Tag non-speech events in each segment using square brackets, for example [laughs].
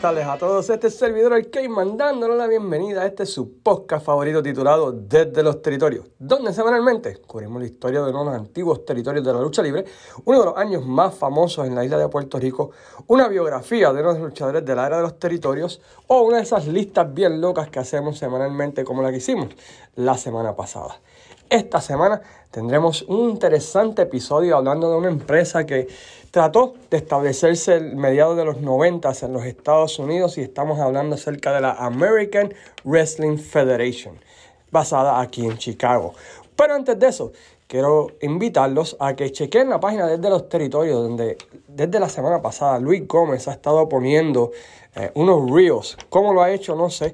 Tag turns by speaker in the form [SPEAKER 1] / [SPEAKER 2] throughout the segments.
[SPEAKER 1] tardes a todos. Este es servidor Arcade mandándole la bienvenida a este su podcast favorito titulado Desde los Territorios, donde semanalmente cubrimos la historia de uno de los antiguos territorios de la lucha libre, uno de los años más famosos en la isla de Puerto Rico, una biografía de unos luchadores de la era de los territorios o una de esas listas bien locas que hacemos semanalmente como la que hicimos la semana pasada. Esta semana tendremos un interesante episodio hablando de una empresa que trató de establecerse mediados de los 90 en los Estados Unidos y estamos hablando acerca de la American Wrestling Federation, basada aquí en Chicago. Pero antes de eso, quiero invitarlos a que chequen la página desde los territorios, donde desde la semana pasada Luis Gómez ha estado poniendo eh, unos reels. ¿Cómo lo ha hecho? No sé.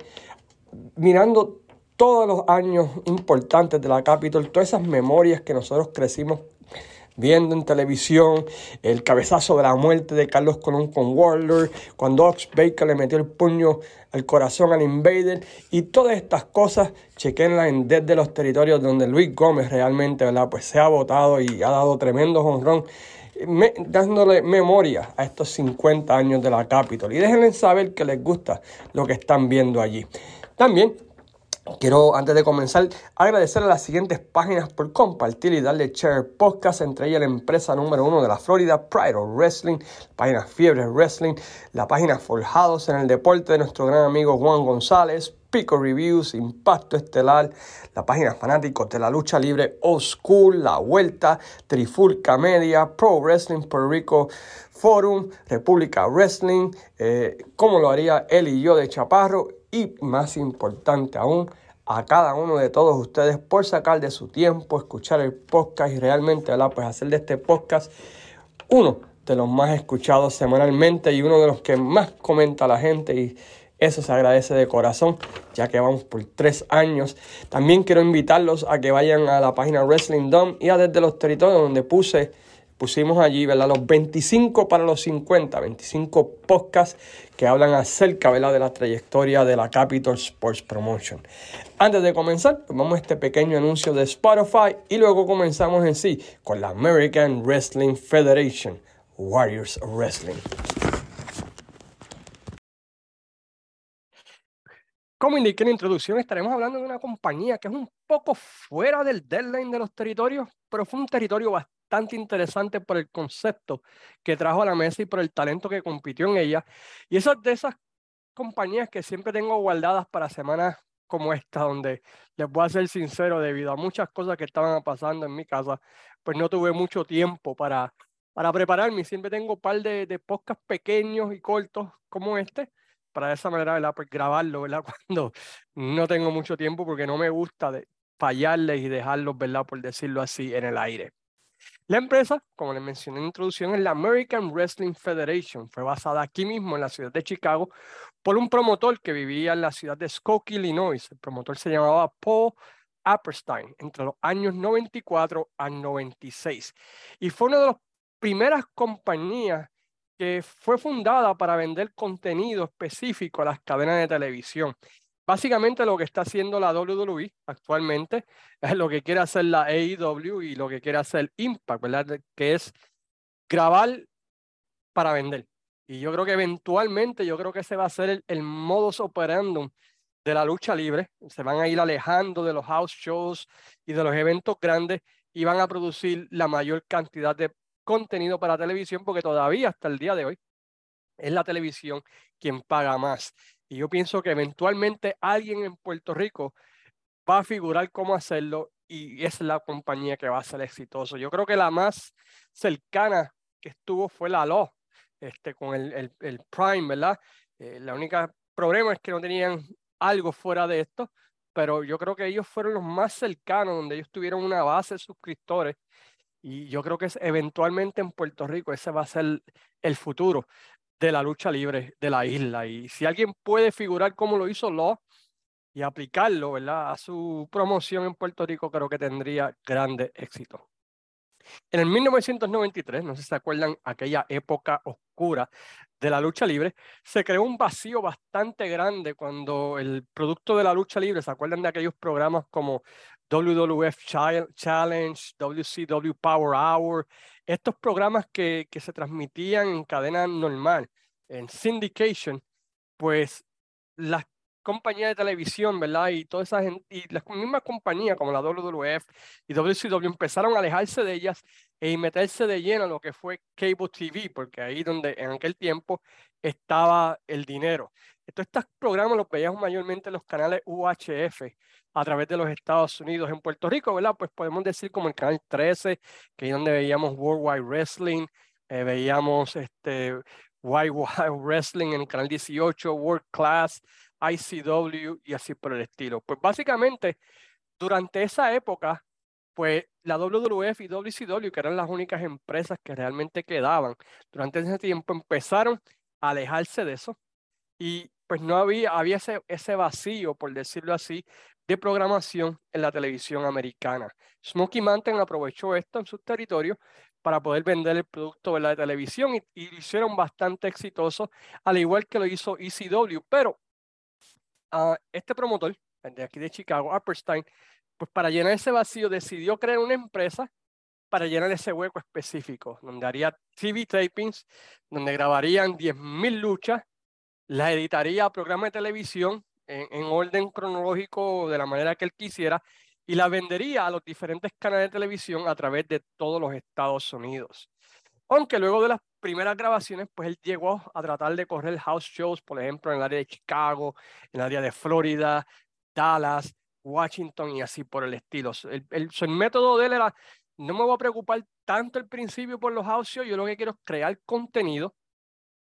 [SPEAKER 1] Mirando todos los años importantes de la Capitol, todas esas memorias que nosotros crecimos viendo en televisión, el cabezazo de la muerte de Carlos Colón con Warlord, cuando Ox Baker le metió el puño al corazón al Invader y todas estas cosas, chequenlas en Desde los Territorios donde Luis Gómez realmente ¿verdad? Pues se ha votado y ha dado tremendo honrón. dándole memoria a estos 50 años de la Capitol y déjenle saber que les gusta lo que están viendo allí. También Quiero, antes de comenzar, agradecer a las siguientes páginas por compartir y darle share podcast, entre ellas la empresa número uno de la Florida, Pride of Wrestling, la página Fiebre Wrestling, la página Forjados en el Deporte de nuestro gran amigo Juan González, Pico Reviews, Impacto Estelar, la página Fanáticos de la Lucha Libre, Old School, La Vuelta, Trifulca Media, Pro Wrestling Puerto Rico Forum, República Wrestling, eh, como lo haría él y yo de Chaparro, y más importante aún, a cada uno de todos ustedes por sacar de su tiempo, escuchar el podcast y realmente Pues hacer de este podcast uno de los más escuchados semanalmente y uno de los que más comenta la gente y eso se agradece de corazón, ya que vamos por tres años. También quiero invitarlos a que vayan a la página Wrestling Dome y a Desde los Territorios, donde puse pusimos allí, ¿verdad? Los 25 para los 50, 25 podcasts que hablan acerca, ¿verdad? De la trayectoria de la Capital Sports Promotion. Antes de comenzar, tomamos pues este pequeño anuncio de Spotify y luego comenzamos en sí con la American Wrestling Federation, Warriors Wrestling. Como indiqué en la introducción, estaremos hablando de una compañía que es un poco fuera del deadline de los territorios, pero fue un territorio bastante bastante interesante por el concepto que trajo a la mesa y por el talento que compitió en ella. Y esas de esas compañías que siempre tengo guardadas para semanas como esta, donde les voy a ser sincero, debido a muchas cosas que estaban pasando en mi casa, pues no tuve mucho tiempo para, para prepararme. Siempre tengo un par de, de podcasts pequeños y cortos como este, para de esa manera, ¿verdad? Pues grabarlo, ¿verdad? [laughs] Cuando no tengo mucho tiempo, porque no me gusta de fallarles y dejarlos, ¿verdad? Por decirlo así, en el aire. La empresa, como les mencioné en la introducción, es la American Wrestling Federation. Fue basada aquí mismo en la ciudad de Chicago por un promotor que vivía en la ciudad de Skokie, Illinois. El promotor se llamaba Paul Apperstein entre los años 94 a 96. Y fue una de las primeras compañías que fue fundada para vender contenido específico a las cadenas de televisión. Básicamente lo que está haciendo la WWE actualmente es lo que quiere hacer la AEW y lo que quiere hacer Impact. Que es grabar para vender. Y yo creo que eventualmente, yo creo que ese va a ser el, el modus operandum de la lucha libre. Se van a ir alejando de los house shows y de los eventos grandes y van a producir la mayor cantidad de contenido para televisión porque todavía hasta el día de hoy es la televisión quien paga más. Y yo pienso que eventualmente alguien en Puerto Rico va a figurar cómo hacerlo y es la compañía que va a ser exitoso. Yo creo que la más cercana que estuvo fue la LO, este, con el, el, el Prime, ¿verdad? Eh, la única problema es que no tenían algo fuera de esto, pero yo creo que ellos fueron los más cercanos, donde ellos tuvieron una base de suscriptores. Y yo creo que eventualmente en Puerto Rico ese va a ser el futuro de la lucha libre de la isla. Y si alguien puede figurar como lo hizo Law y aplicarlo ¿verdad? a su promoción en Puerto Rico, creo que tendría grande éxito. En el 1993, no sé si se acuerdan, aquella época oscura de la lucha libre, se creó un vacío bastante grande cuando el producto de la lucha libre, ¿se acuerdan de aquellos programas como WWF Challenge, WCW Power Hour, estos programas que, que se transmitían en cadena normal, en syndication, pues las compañías de televisión, ¿verdad? Y todas esas y las mismas compañías como la WWF y WCW empezaron a alejarse de ellas e meterse de lleno en lo que fue cable TV, porque ahí donde en aquel tiempo estaba el dinero. Estos programas los veíamos mayormente en los canales UHF a través de los Estados Unidos. En Puerto Rico, ¿verdad? Pues podemos decir como el canal 13, que es donde veíamos Worldwide Wrestling, eh, veíamos este Wild Wrestling en el canal 18, World Class, ICW y así por el estilo. Pues básicamente, durante esa época, pues la WWF y WCW, que eran las únicas empresas que realmente quedaban, durante ese tiempo empezaron a alejarse de eso y pues no había, había ese, ese vacío, por decirlo así, de programación en la televisión americana. Smokey Mountain aprovechó esto en sus territorios para poder vender el producto de la televisión y, lo hicieron bastante exitoso, al igual que lo hizo ECW. Pero uh, este promotor, de aquí de Chicago, Upperstein, pues para llenar ese vacío decidió crear una empresa para llenar ese hueco específico, donde haría TV tapings, donde grabarían 10.000 luchas, la editaría a programa de televisión en, en orden cronológico de la manera que él quisiera y la vendería a los diferentes canales de televisión a través de todos los Estados Unidos. Aunque luego de las primeras grabaciones, pues él llegó a tratar de correr house shows, por ejemplo, en el área de Chicago, en el área de Florida, Dallas, Washington y así por el estilo. El, el, el método de él era, no me voy a preocupar tanto al principio por los house shows, yo lo que quiero es crear contenido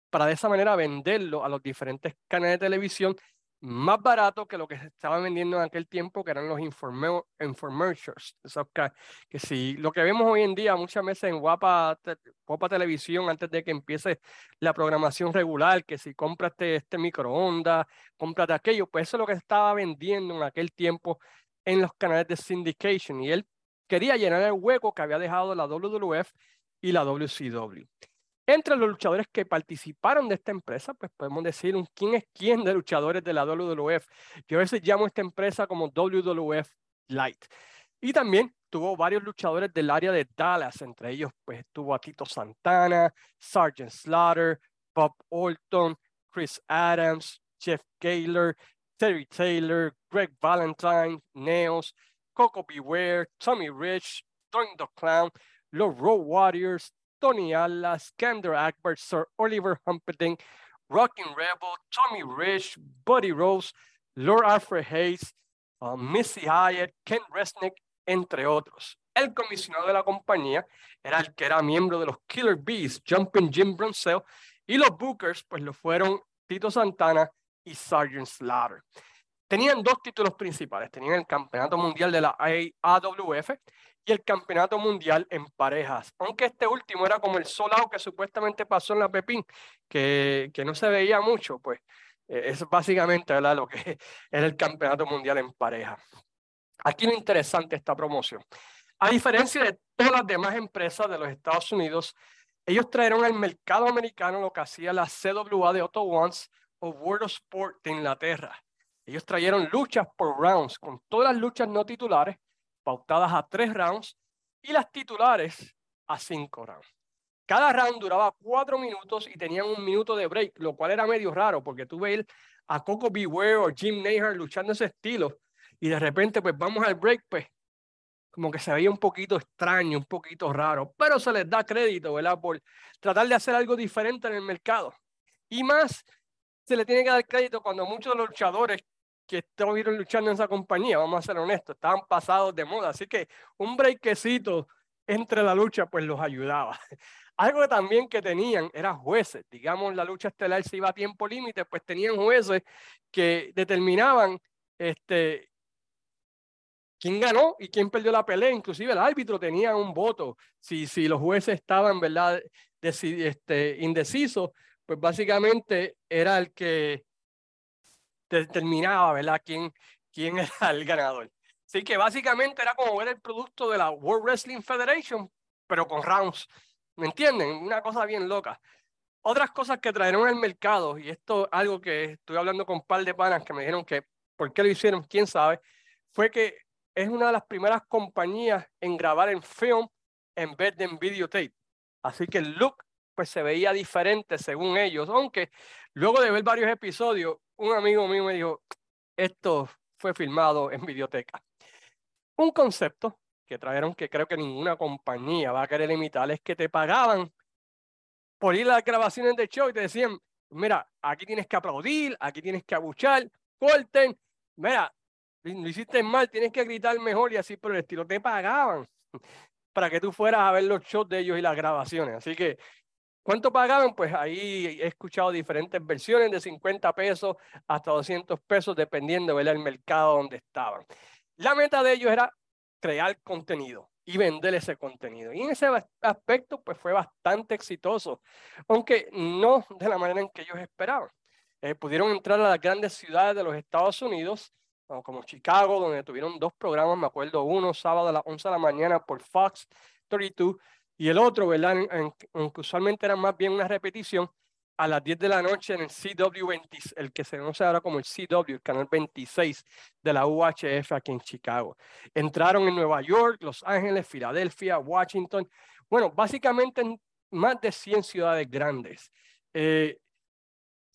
[SPEAKER 1] para de esa manera venderlo a los diferentes canales de televisión más barato que lo que se estaba vendiendo en aquel tiempo, que eran los infomercials. Que, que si lo que vemos hoy en día muchas veces en Guapa, Guapa Televisión, antes de que empiece la programación regular, que si cómprate este microondas, cómprate aquello, pues eso es lo que estaba vendiendo en aquel tiempo en los canales de syndication. Y él quería llenar el hueco que había dejado la WWF y la WCW. Entre los luchadores que participaron de esta empresa, pues podemos decir un quién es quién de luchadores de la WWF. Yo a veces llamo esta empresa como WWF Light. Y también tuvo varios luchadores del área de Dallas, entre ellos pues estuvo a Tito Santana, Sergeant Slaughter, Bob Orton, Chris Adams, Jeff Gaylor, Terry Taylor, Greg Valentine, Nails, Coco Beware, Tommy Rich, Tony the Clown, los Road Warriors, Tony Alla, Skander Akbar, Sir Oliver Humperdinck, Rocking Rebel, Tommy Rich, Buddy Rose, Lord Alfred Hayes, uh, Missy Hyatt, Ken Resnick, entre otros. El comisionado de la compañía era el que era miembro de los Killer Bees, Jumping Jim Brunzell, y los Bookers, pues lo fueron Tito Santana y Sergeant Slaughter. Tenían dos títulos principales. Tenían el Campeonato Mundial de la AWF y el Campeonato Mundial en parejas. Aunque este último era como el solado que supuestamente pasó en la Pepín, que, que no se veía mucho, pues eh, es básicamente ¿verdad? lo que [laughs] era el Campeonato Mundial en pareja. Aquí lo interesante esta promoción. A diferencia de todas las demás empresas de los Estados Unidos, ellos trajeron al mercado americano lo que hacía la CWA de Otto Once o World of Sport de Inglaterra. Ellos trajeron luchas por rounds, con todas las luchas no titulares, pautadas a tres rounds y las titulares a cinco rounds. Cada round duraba cuatro minutos y tenían un minuto de break, lo cual era medio raro porque tú ves a Coco Beware o Jim Nehar luchando ese estilo y de repente pues vamos al break, pues como que se veía un poquito extraño, un poquito raro, pero se les da crédito, ¿verdad? Por tratar de hacer algo diferente en el mercado. Y más, se le tiene que dar crédito cuando muchos de los luchadores que estuvieron luchando en esa compañía, vamos a ser honestos, estaban pasados de moda. Así que un breakcito entre la lucha, pues los ayudaba. [laughs] Algo también que tenían era jueces. Digamos, la lucha estelar se iba a tiempo límite, pues tenían jueces que determinaban este, quién ganó y quién perdió la pelea. Inclusive el árbitro tenía un voto. Si, si los jueces estaban, ¿verdad?, este, indecisos, pues básicamente era el que determinaba, ¿verdad?, quién, quién [laughs] era el ganador. Así que básicamente era como ver el producto de la World Wrestling Federation, pero con rounds. ¿Me entienden? Una cosa bien loca. Otras cosas que trajeron al mercado, y esto es algo que estuve hablando con un par de panas que me dijeron que por qué lo hicieron, quién sabe, fue que es una de las primeras compañías en grabar en film en vez de en videotape. Así que el look pues se veía diferente según ellos, aunque luego de ver varios episodios, un amigo mío me dijo, esto fue filmado en videoteca. Un concepto que trajeron que creo que ninguna compañía va a querer imitar es que te pagaban por ir a las grabaciones de show y te decían, mira, aquí tienes que aplaudir, aquí tienes que abuchar, corten, mira, lo hiciste mal, tienes que gritar mejor y así por el estilo. Te pagaban para que tú fueras a ver los shows de ellos y las grabaciones. Así que, ¿cuánto pagaban? Pues ahí he escuchado diferentes versiones de 50 pesos hasta 200 pesos, dependiendo del mercado donde estaban. La meta de ellos era crear contenido y vender ese contenido. Y en ese aspecto, pues fue bastante exitoso, aunque no de la manera en que ellos esperaban. Eh, pudieron entrar a las grandes ciudades de los Estados Unidos, como Chicago, donde tuvieron dos programas, me acuerdo, uno sábado a las 11 de la mañana por Fox 32 y el otro, ¿verdad? aunque usualmente era más bien una repetición, a las 10 de la noche en el CW, 20, el que se conoce ahora como el CW, el canal 26 de la UHF aquí en Chicago. Entraron en Nueva York, Los Ángeles, Filadelfia, Washington, bueno, básicamente en más de 100 ciudades grandes. Eh,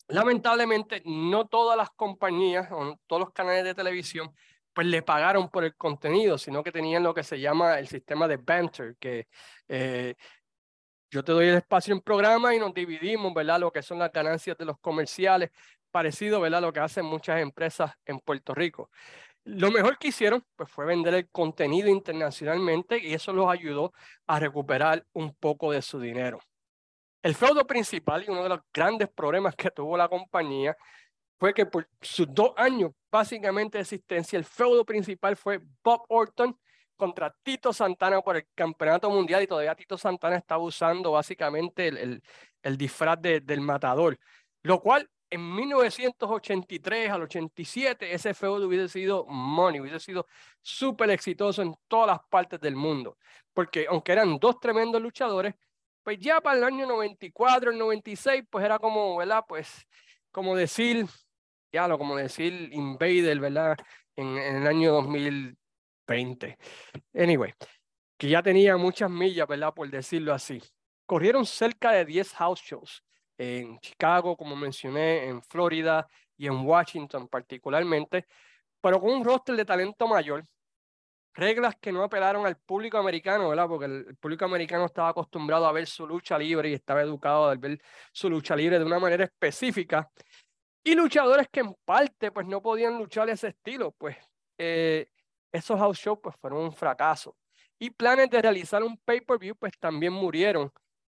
[SPEAKER 1] lamentablemente, no todas las compañías o todos los canales de televisión pues le pagaron por el contenido, sino que tenían lo que se llama el sistema de banter, que eh, yo te doy el espacio en programa y nos dividimos, ¿verdad? Lo que son las ganancias de los comerciales, parecido, ¿verdad? Lo que hacen muchas empresas en Puerto Rico. Lo mejor que hicieron pues, fue vender el contenido internacionalmente y eso los ayudó a recuperar un poco de su dinero. El feudo principal y uno de los grandes problemas que tuvo la compañía fue que por sus dos años básicamente de existencia, el feudo principal fue Bob Orton contra Tito Santana por el campeonato mundial y todavía Tito Santana estaba usando básicamente el, el, disfraz del matador, lo cual en 1983 al 87 ese feudo hubiese sido money, hubiese sido súper exitoso en todas las partes del mundo, porque aunque eran dos tremendos luchadores, pues ya para el año 94, el 96, pues era como, ¿verdad? Pues como decir, ya lo como decir Invader, ¿verdad? En, en el año 2000 20. Anyway, que ya tenía muchas millas, ¿verdad? Por decirlo así. Corrieron cerca de 10 house shows en Chicago, como mencioné, en Florida y en Washington particularmente, pero con un roster de talento mayor, reglas que no apelaron al público americano, ¿verdad? Porque el, público americano estaba acostumbrado a ver su lucha libre y estaba educado a ver su lucha libre de una manera específica. Y luchadores que en parte pues no podían luchar ese estilo, pues eh, esos house shows pues fueron un fracaso. Y planes de realizar un pay-per-view pues también murieron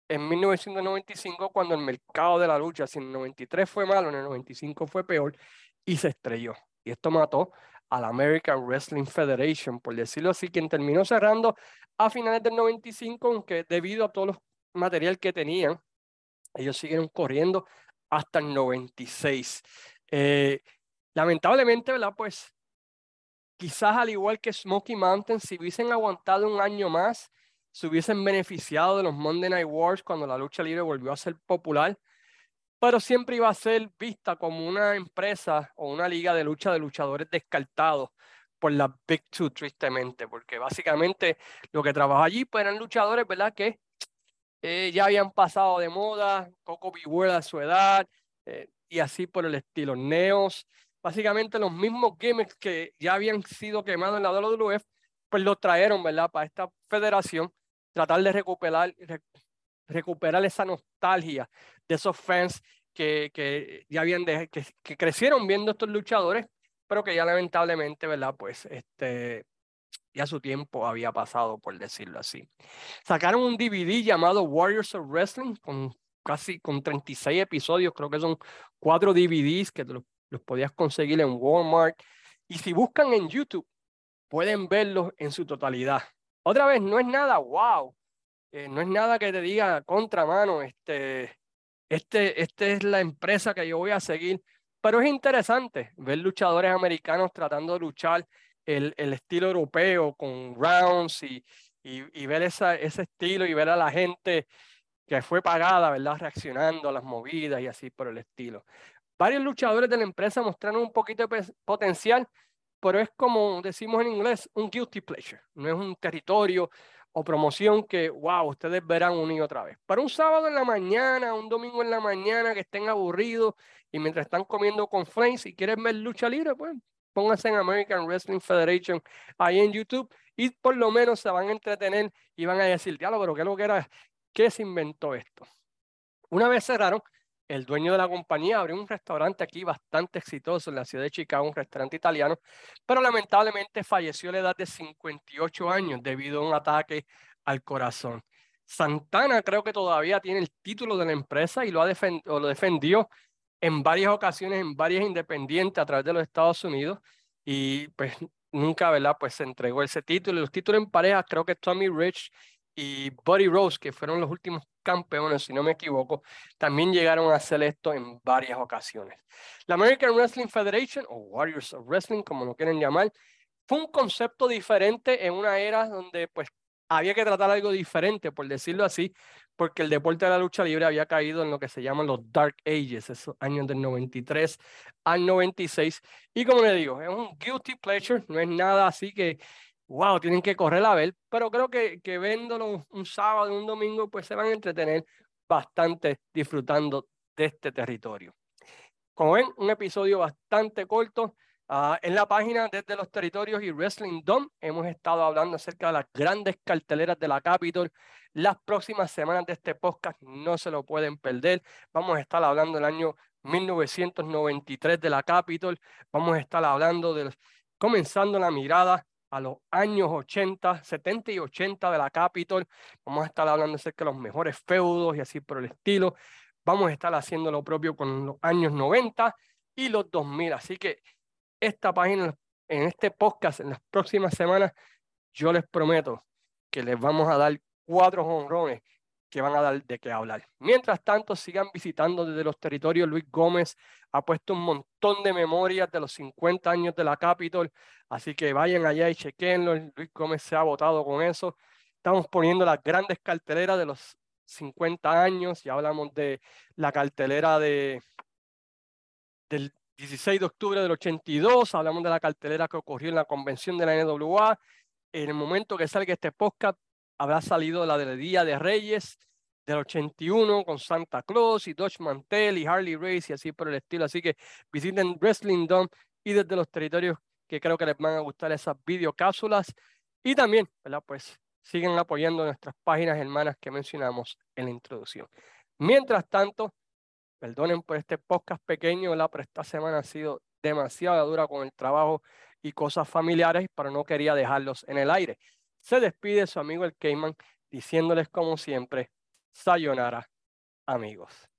[SPEAKER 1] en 1995 cuando el mercado de la lucha, si en el 93 fue malo, en el 95 fue peor y se estrelló. Y esto mató a la American Wrestling Federation, por decirlo así, quien terminó cerrando a finales del 95, aunque debido a todo los material que tenían, ellos siguieron corriendo hasta el 96. Eh, lamentablemente, ¿verdad? Pues quizás al igual que Smoky Mountain, si hubiesen aguantado un año más, se hubiesen beneficiado de los Monday Night Wars cuando la lucha libre volvió a ser popular, pero siempre iba a ser vista como una empresa o una liga de lucha de luchadores descartados por la Big Two, tristemente, porque básicamente lo que trabajó allí pues, eran luchadores, ¿verdad? Que eh, ya habían pasado de moda, Coco Beware a su edad, eh, y así por el estilo. Neos, básicamente los mismos gimmicks que ya habían sido quemados en la WWF, pues los trajeron, ¿verdad? Para esta federación, tratar de recuperar, recuperar esa nostalgia de esos fans que, que ya habían, que, que, crecieron viendo estos luchadores, pero que ya lamentablemente, ¿verdad? Pues este, ya su tiempo había pasado, por decirlo así. Sacaron un DVD llamado Warriors of Wrestling con casi con 36 episodios, creo que son cuatro DVDs que los los podías conseguir en Walmart. Y si buscan en YouTube, pueden verlos en su totalidad. Otra vez, no es nada wow, eh, no es nada que te diga contramano, este, este, este es la empresa que yo voy a seguir, pero es interesante ver luchadores americanos tratando de luchar el, el estilo europeo con rounds y, y, y ver esa, ese estilo y ver a la gente que fue pagada, ¿verdad? Reaccionando a las movidas y así por el estilo. Varios luchadores de la empresa mostraron un poquito de potencial, pero es como decimos en inglés, un guilty pleasure. No es un territorio o promoción que, wow, ustedes verán una y otra vez. Para un sábado en la mañana, un domingo en la mañana que estén aburridos y mientras están comiendo con Flames y quieren ver lucha libre, pues pónganse en American Wrestling Federation ahí en YouTube y por lo menos se van a entretener y van a decir, diablo, pero ¿qué lo que era? ¿Qué se inventó esto? Una vez cerraron, el dueño de la compañía abrió un restaurante aquí bastante exitoso en la ciudad de Chicago, un restaurante italiano, pero lamentablemente falleció a la edad de 58 años debido a un ataque al corazón. Santana creo que todavía tiene el título de la empresa y lo, ha o lo defendió en varias ocasiones, en varias independientes a través de los Estados Unidos y pues nunca, ¿verdad? Pues se entregó ese título. Los títulos en pareja, creo que Tommy Rich y Buddy Rose, que fueron los últimos campeones, si no me equivoco, también llegaron a hacer esto en varias ocasiones. La American Wrestling Federation, o Warriors of Wrestling, como lo quieren llamar, fue un concepto diferente en una era donde pues había que tratar algo diferente, por decirlo así, porque el deporte de la lucha libre había caído en lo que se llaman los Dark Ages, esos años del 93 al 96. Y como le digo, es un guilty pleasure, no es nada así que wow, tienen que correr a ver, pero creo que, que viéndolo un sábado, un domingo, pues se van a entretener bastante disfrutando de este territorio. Como ven, un episodio bastante corto. Uh, en la página desde los territorios y Wrestling Dome hemos estado hablando acerca de las grandes carteleras de la Capitol. Las próximas semanas de este podcast no se lo pueden perder. Vamos a estar hablando del año 1993 de la Capitol. Vamos a estar hablando de comenzando la mirada a los años 80, 70 y 80 de la Capitol. Vamos a estar hablando acerca de los mejores feudos y así por el estilo. Vamos a estar haciendo lo propio con los años 90 y los 2000. Así que esta página, en este podcast, en las próximas semanas, yo les prometo que les vamos a dar cuatro honrones que van a dar de qué hablar. Mientras tanto, sigan visitando desde los territorios. Luis Gómez ha puesto un montón de memorias de los 50 años de la Capitol, así que vayan allá y chequenlo. Luis Gómez se ha votado con eso. Estamos poniendo las grandes carteleras de los 50 años. Ya hablamos de la cartelera de, del 16 de octubre del 82. Hablamos de la cartelera que ocurrió en la convención de la NWA. En el momento que salga este podcast, habrá salido la del Día de Reyes del 81 con Santa Claus y Dodge Mantel y Harley Race y así por el estilo. Así que visiten Wrestling Dome y desde los territorios que creo que les van a gustar esas videocápsulas. Y también, ¿verdad? Pues sigan apoyando nuestras páginas hermanas que mencionamos en la introducción. Mientras tanto, perdonen por este podcast pequeño, ¿verdad? Pero esta semana ha sido demasiado dura con el trabajo y cosas familiares, pero no quería dejarlos en el aire. Se despide su amigo el Cayman diciéndoles como siempre, sayonara, amigos.